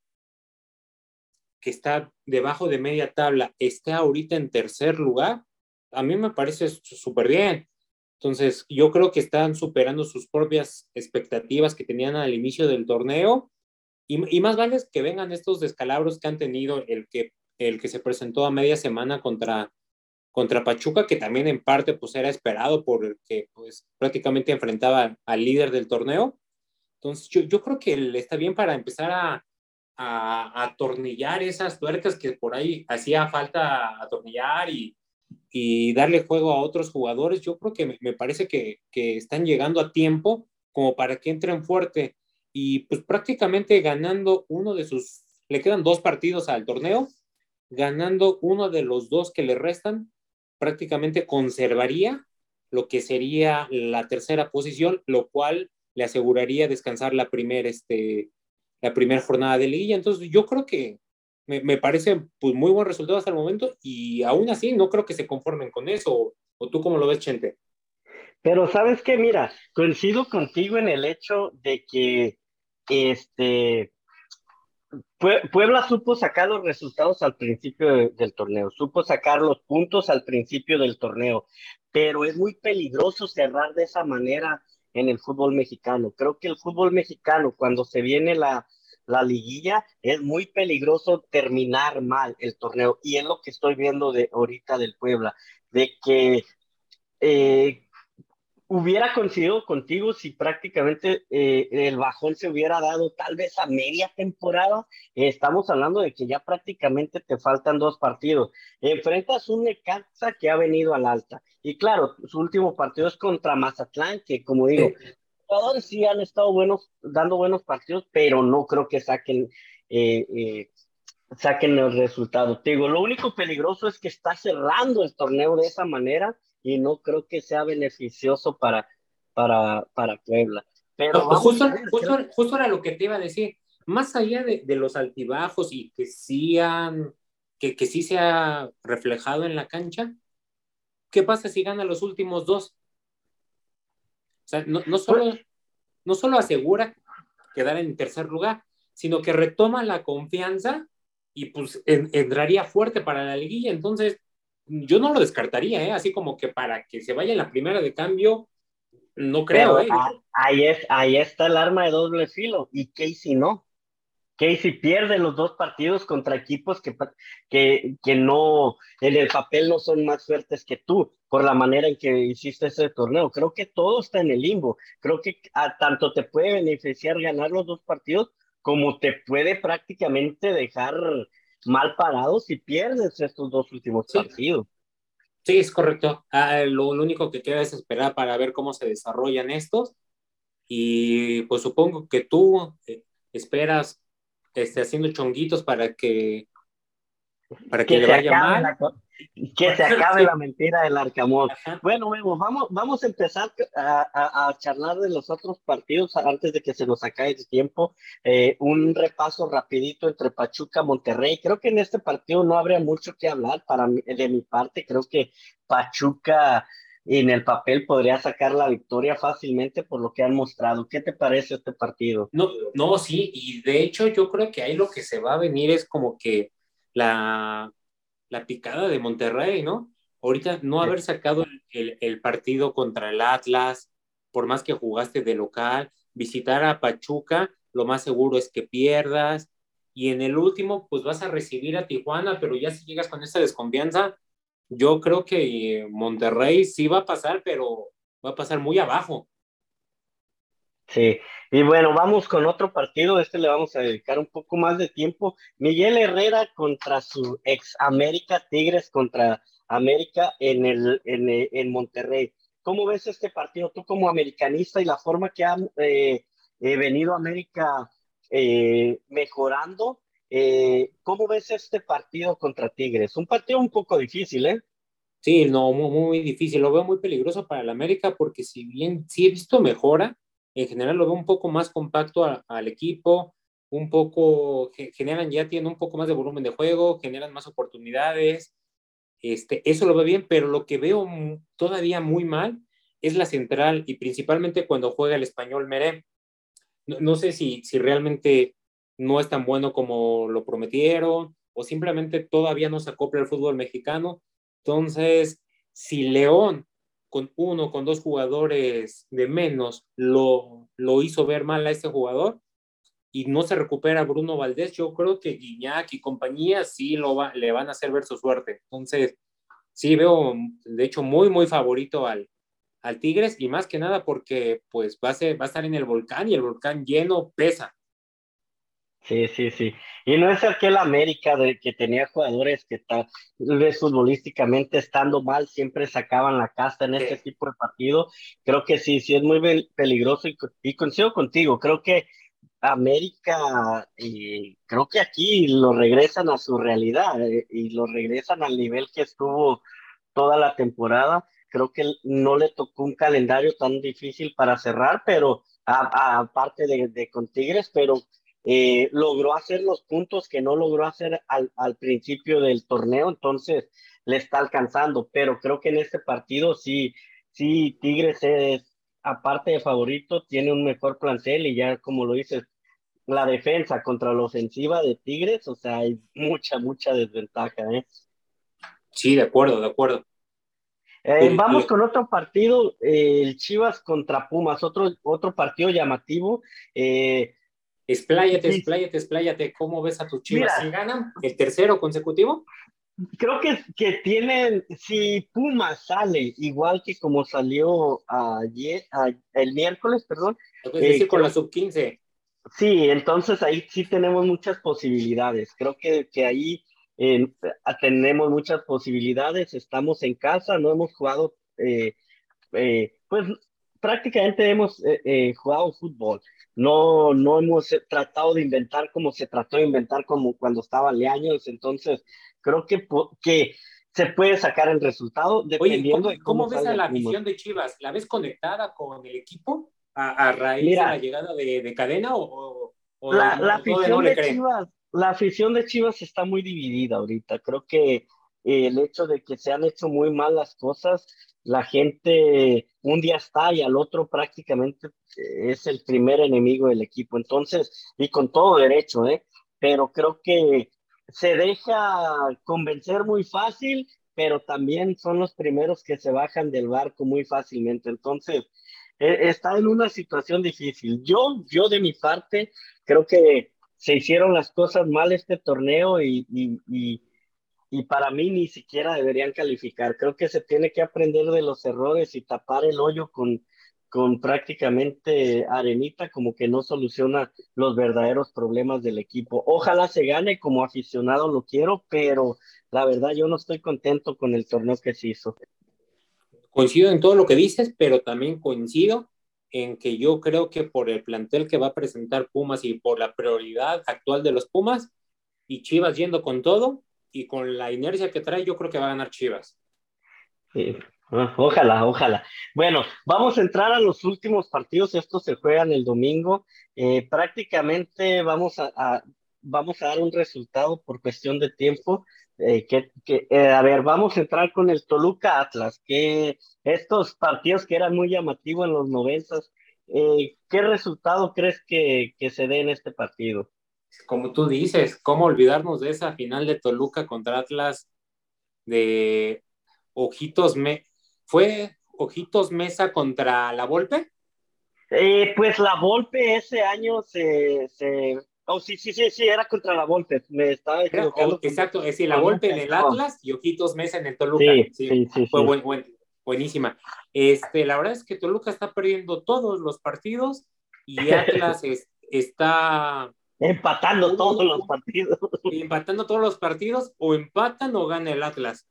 que está debajo de media tabla esté ahorita en tercer lugar, a mí me parece súper bien. Entonces, yo creo que están superando sus propias expectativas que tenían al inicio del torneo. Y, más vale que vengan estos descalabros que han tenido el que, el que se presentó a media semana contra, contra Pachuca, que también en parte pues era esperado porque pues prácticamente enfrentaba al líder del torneo. Entonces, yo, yo creo que está bien para empezar a, a, atornillar esas tuercas que por ahí hacía falta atornillar y, y darle juego a otros jugadores. Yo creo que me, parece que, que, están llegando a tiempo como para que entren fuerte y pues prácticamente ganando uno de sus, le quedan dos partidos al torneo, ganando uno de los dos que le restan, prácticamente conservaría lo que sería la tercera posición, lo cual le aseguraría descansar la primera este, la primera jornada de liguilla. Entonces, yo creo que me, me, parece pues, muy buen resultado hasta el momento y aún así no creo que se conformen con eso. ¿O, tú cómo lo ves, Chente? Pero sabes que, mira, coincido contigo en el hecho de que este Puebla supo sacar los resultados al principio del torneo, supo sacar los puntos al principio del torneo, pero es muy peligroso cerrar de esa manera en el fútbol mexicano. Creo que el fútbol mexicano, cuando se viene la, la liguilla, es muy peligroso terminar mal el torneo. Y es lo que estoy viendo de ahorita del Puebla, de que eh, hubiera coincidido contigo si prácticamente eh, el bajón se hubiera dado tal vez a media temporada. estamos hablando de que ya prácticamente te faltan dos partidos. Enfrentas un Necaxa que ha venido al alta. Y claro, su último partido es contra Mazatlán, que como digo, todos sí han estado buenos, dando buenos partidos, pero no creo que saquen, eh, eh, saquen el resultado. Te digo, lo único peligroso es que está cerrando el torneo de esa manera y no creo que sea beneficioso para, para, para Puebla. Pero justo, justo, era lo que te iba a decir. Más allá de, de los altibajos y que sí, han, que, que sí se ha reflejado en la cancha, ¿qué pasa si gana los últimos dos? O sea, no, no, solo, no solo asegura quedar en tercer lugar, sino que retoma la confianza y pues entraría fuerte para la liguilla. Entonces, yo no lo descartaría, ¿eh? así como que para que se vaya en la primera de cambio, no creo. ¿eh? ahí, es, ahí está el arma de doble filo. ¿Y si no? Casey pierde los dos partidos contra equipos que, que, que, no, en el papel no son más fuertes que tú, por la manera en que hiciste ese torneo. Creo que todo está en el limbo. Creo que a, tanto te puede beneficiar ganar los dos partidos, como te puede prácticamente dejar mal parado si pierdes estos dos últimos partidos. Sí, es correcto. Ah, lo, lo único que queda es esperar para ver cómo se desarrollan estos. Y pues supongo que tú eh, esperas este, haciendo chonguitos para que para que, le vaya mal. que se acabe la mentira del Arcamón. Bueno, vamos, vamos a empezar a, a, charlar de los otros partidos antes de que se nos acabe el tiempo. Eh, un repaso rapidito entre Pachuca y Monterrey. Creo que en este partido no habría mucho que hablar para de mi parte. Creo que Pachuca en el papel podría sacar la victoria fácilmente por lo que han mostrado. ¿Qué te parece este partido? No, no, sí, y de hecho yo creo que ahí lo que se va a venir es como que la, la picada de Monterrey, ¿no? Ahorita no haber sacado el, el, partido contra el Atlas, por más que jugaste de local, visitar a Pachuca, lo más seguro es que pierdas. Y en el último, pues vas a recibir a Tijuana, pero ya si llegas con esa desconfianza, yo creo que Monterrey sí va a pasar, pero va a pasar muy abajo. Sí, y bueno, vamos con otro partido, este le vamos a dedicar un poco más de tiempo. Miguel Herrera contra su ex América, Tigres contra América en, el, en, en Monterrey. ¿Cómo ves este partido tú como americanista y la forma que ha eh, eh, venido América eh, mejorando eh, ¿Cómo ves este partido contra Tigres? Un partido un poco difícil, ¿eh? Sí, no, muy, difícil. Lo veo muy peligroso para el América porque si bien sí he visto mejora, en general lo veo un poco más compacto al equipo, un poco, generan ya, tienen un poco más de volumen de juego, generan más oportunidades. Este, eso lo veo bien, pero lo que veo todavía muy mal es la central y principalmente cuando juega el español Meré. No, no sé si, si realmente no es tan bueno como lo prometieron o simplemente todavía no se acopla el fútbol mexicano. Entonces, si León con uno, con dos jugadores de menos, lo, lo hizo ver mal a este jugador y no se recupera Bruno Valdés, yo creo que Guiñac y compañía sí lo va, le van a hacer ver su suerte. Entonces, sí veo, de hecho, muy, muy favorito al, al Tigres y más que nada porque pues va a, ser, va a estar en el volcán y el volcán lleno pesa. Sí, sí, sí. Y no es aquel América de que tenía jugadores que tal vez futbolísticamente estando mal siempre sacaban la casta en este tipo de partido. Creo que sí, sí es muy peligroso y, y coincido contigo. Creo que América, y creo que aquí lo regresan a su realidad eh, y lo regresan al nivel que estuvo toda la temporada. Creo que no le tocó un calendario tan difícil para cerrar, pero aparte de, de con Tigres, pero eh, logró hacer los puntos que no logró hacer al, al, principio del torneo, entonces le está alcanzando, pero creo que en este partido sí, sí, Tigres es, aparte de favorito, tiene un mejor plantel y ya como lo dices, la defensa contra la ofensiva de Tigres, o sea, hay mucha, mucha desventaja. ¿eh? Sí, de acuerdo, de acuerdo. Eh, vamos con otro partido, eh, el Chivas contra Pumas, otro, otro partido llamativo. Eh, Expláyate, expláyate, expláyate. ¿Cómo ves a tus chivas? ¿Si ganan el tercero consecutivo? Creo que, que tienen, si Puma sale igual que como salió ayer, el miércoles, perdón. Decir, eh, con la sub-15. Sí, entonces ahí sí tenemos muchas posibilidades. Creo que, que ahí eh, tenemos muchas posibilidades. Estamos en casa, no hemos jugado, eh, pues prácticamente hemos jugado fútbol no, no hemos tratado de inventar como se trató de inventar como cuando estaba Leaños, entonces creo que, que se puede sacar el resultado dependiendo Oye, ¿cómo, ves a la afición de Chivas? ¿La ves conectada con el equipo a, raíz de la llegada de, Cadena o, la, afición de Chivas, la afición de Chivas está muy dividida ahorita, creo que el hecho de que se han hecho muy mal las cosas la gente un día está y al otro prácticamente eh, es el primer enemigo del equipo. Entonces, y con todo derecho, ¿eh? Pero creo que se deja convencer muy fácil, pero también son los primeros que se bajan del barco muy fácilmente. Entonces, e, está en una situación difícil. Yo, yo de mi parte, creo que se hicieron las cosas mal este torneo y y para mí ni siquiera deberían calificar. Creo que se tiene que aprender de los errores y tapar el hoyo con, con prácticamente arenita como que no soluciona los verdaderos problemas del equipo. Ojalá se gane como aficionado lo quiero, pero la verdad yo no estoy contento con el torneo que se hizo. Coincido en todo lo que dices, pero también coincido en que yo creo que por el plantel que va a presentar Pumas y por la prioridad actual de los Pumas y Chivas yendo con todo, y con la inercia que trae, yo creo que va a ganar Chivas. Ah, ojalá, ojalá. Bueno, vamos a entrar a los últimos partidos. Estos se juegan el domingo. Eh, prácticamente vamos a, vamos a dar un resultado por cuestión de tiempo. Eh, que, eh, a ver, vamos a entrar con el Toluca Atlas, que estos partidos que eran muy llamativos en los noventas, ¿qué resultado crees que se dé en este partido? Como tú dices, ¿cómo olvidarnos de esa final de Toluca contra Atlas de Ojitos Me ¿Fue Ojitos Mesa contra La Volpe? Eh, pues La Volpe ese año se, se... Oh, sí, sí, sí, sí, era contra La Volpe, me estaba equivocando. exacto, es decir, La Volpe en el Atlas y Ojitos Mesa en el Toluca. Sí, sí, sí. Fue buen, buenísima. Este, la verdad es que Toluca está perdiendo todos los partidos y Atlas está Empatando todos los partidos. Empatando todos los partidos, o empatan o gana el Atlas.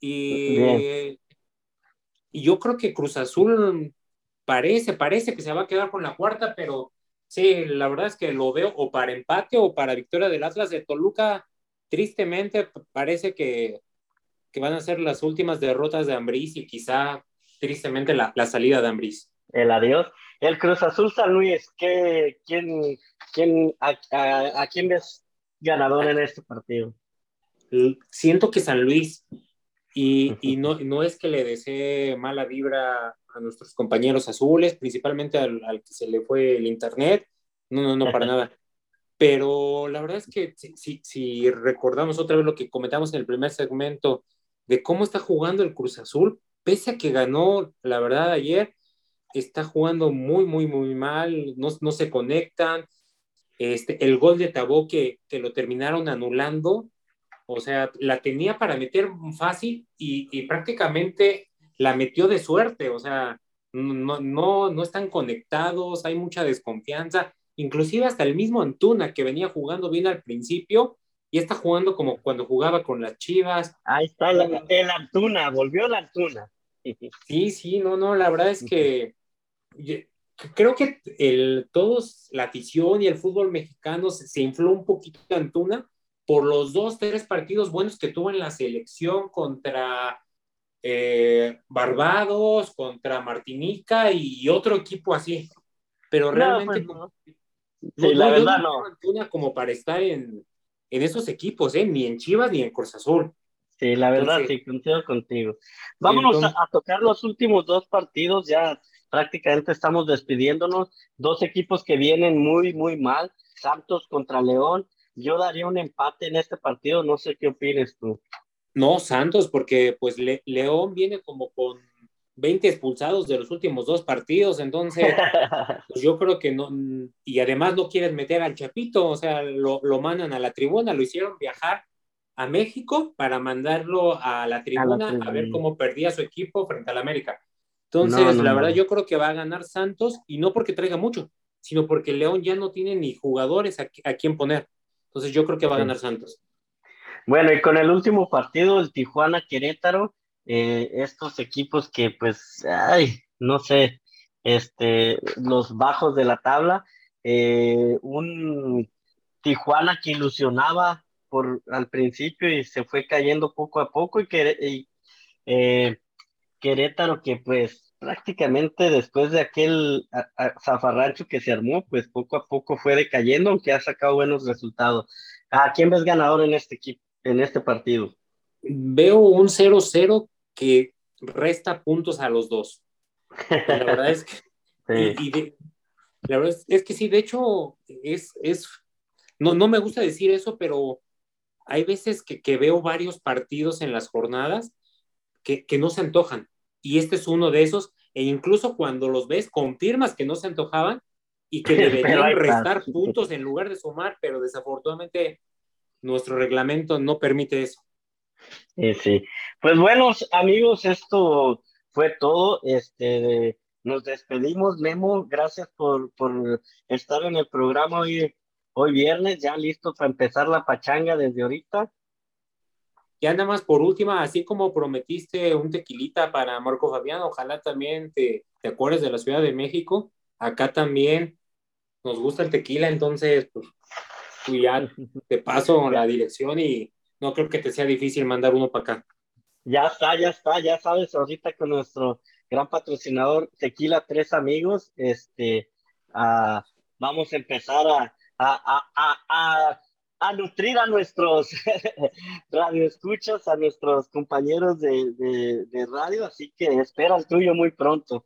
Y, y yo creo que Cruz Azul parece, parece que se va a quedar con la cuarta, pero sí, la verdad es que lo veo o para empate o para victoria del Atlas de Toluca. Tristemente parece que, que van a ser las últimas derrotas de Ambriz y quizá tristemente la, la salida de Ambriz. El adiós. El Cruz Azul San Luis, ¿qué, quién, quién, a, a, quién ves ganador en este partido? Siento que San Luis, y, y no, no es que le desee mala vibra a nuestros compañeros azules, principalmente al, al que se le fue el internet, no, no, no, para nada. Pero la verdad es que si, si, si, recordamos otra vez lo que comentamos en el primer segmento de cómo está jugando el Cruz Azul, pese a que ganó, la verdad, ayer, está jugando muy, muy, muy mal, no, no se conectan. Este, el gol de Tabó que, que lo terminaron anulando, o sea, la tenía para meter fácil y, y prácticamente la metió de suerte, o sea, no, no, no están conectados, hay mucha desconfianza, inclusive hasta el mismo Antuna que venía jugando bien al principio y está jugando como cuando jugaba con las Chivas. Ahí está el Antuna, volvió el Antuna. Sí, sí, no, no, la verdad es que creo que el, todos, la afición y el fútbol mexicano se, se infló un poquito de Antuna por los dos, tres partidos buenos que tuvo en la selección contra eh, Barbados, contra Martinica y otro equipo así. Pero realmente no, pues la verdad no. como para estar en, en esos equipos, ¿eh? ni en Chivas ni en Cruz Azul. Sí, la verdad, sí, coincido contigo. Vámonos a, tocar los últimos dos partidos, ya prácticamente estamos despidiéndonos. Dos equipos que vienen muy, muy mal. Santos contra León. Yo daría un empate en este partido, no sé qué opines tú. No, Santos, porque pues León viene como con 20 expulsados de los últimos dos partidos, entonces pues yo creo que no, y además no quieren meter al Chapito, o sea, lo, lo mandan a la tribuna, lo hicieron viajar a México para mandarlo a la tribuna a, ver cómo perdía su equipo frente al América. Entonces, la verdad, yo creo que va a ganar Santos y no porque traiga mucho, sino porque León ya no tiene ni jugadores a, a quién poner. Entonces, yo creo que va a ganar Santos. Bueno, y con el último partido, el Tijuana Querétaro, eh, estos equipos que pues, ay, no sé, este, los bajos de la tabla, eh, un Tijuana que ilusionaba por al principio y se fue cayendo poco a poco y, que, eh, Querétaro que pues prácticamente después de aquel zafarrancho que se armó, pues poco a poco fue decayendo, aunque ha sacado buenos resultados. ¿A quién ves ganador en este equipo? en este partido? Veo un 0-0 que resta puntos a los dos. La verdad es que. la verdad es, que sí, de hecho, es. es no, no me gusta decir eso, pero hay veces que, que veo varios partidos en las jornadas que, que, no se antojan. Y este es uno de esos. E incluso cuando los ves, confirmas que no se antojaban y que deberían restar puntos en lugar de sumar, pero desafortunadamente nuestro reglamento no permite eso. Sí, sí. Pues bueno, amigos, esto fue todo. Este, nos despedimos, Memo. Gracias por, por estar en el programa hoy, hoy viernes, ya listo para empezar la pachanga desde ahorita. Ya nada más por última, así como prometiste un tequilita para Marco Fabián, ojalá también te, te acuerdes de la Ciudad de México. Acá también nos gusta el tequila, entonces, pues, ya te paso la dirección y no creo que te sea difícil mandar uno para acá. Ya está, ya está, ya sabes, ahorita con nuestro gran patrocinador Tequila Tres Amigos, este, vamos a empezar a, a, a, nutrir a nuestros radioescuchas, a nuestros compañeros de, de, de radio, así que espera el tuyo muy pronto.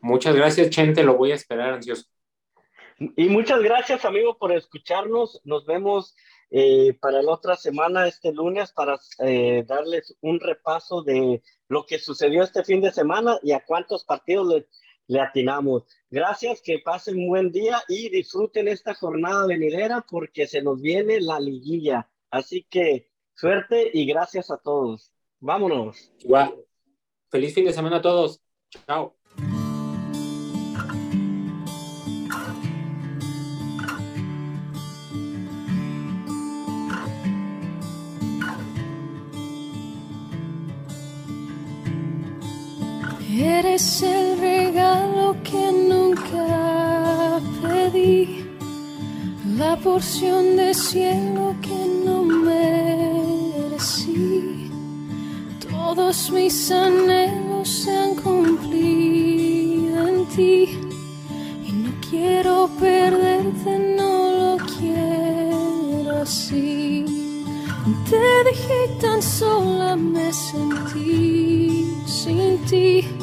Muchas gracias, Chente, lo voy a esperar ansioso. Y muchas gracias, amigo, por escucharnos. Nos vemos eh, para la otra semana, este lunes, para eh, darles un repaso de lo que sucedió este fin de semana y a cuántos partidos le, le atinamos. Gracias, que pasen un buen día y disfruten esta jornada venidera porque se nos viene la liguilla. Así que suerte y gracias a todos. Vámonos. Feliz fin de semana a todos. Chao. Eres el regalo que nunca pedí, la porción de cielo que no merecí. Todos mis anhelos se han cumplido en ti y no quiero perderte, no lo quiero así. Te dejé tan sola, me sentí sin ti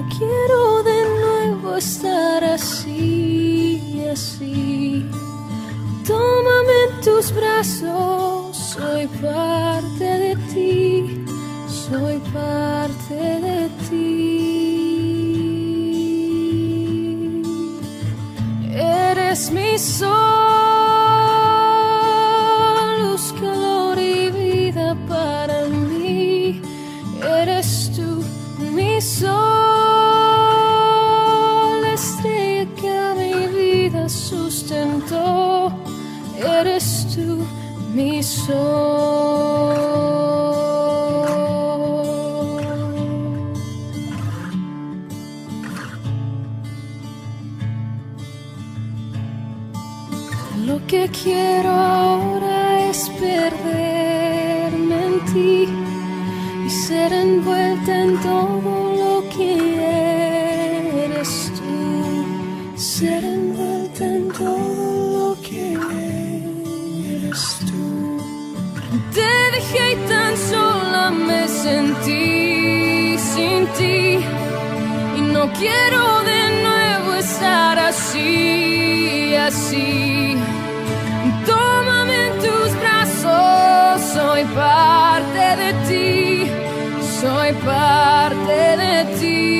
no quiero de nuevo estar así, así. Tómame en tus brazos, soy parte de ti, soy parte. así. Tómame en tus brazos, soy parte de ti, soy parte de ti.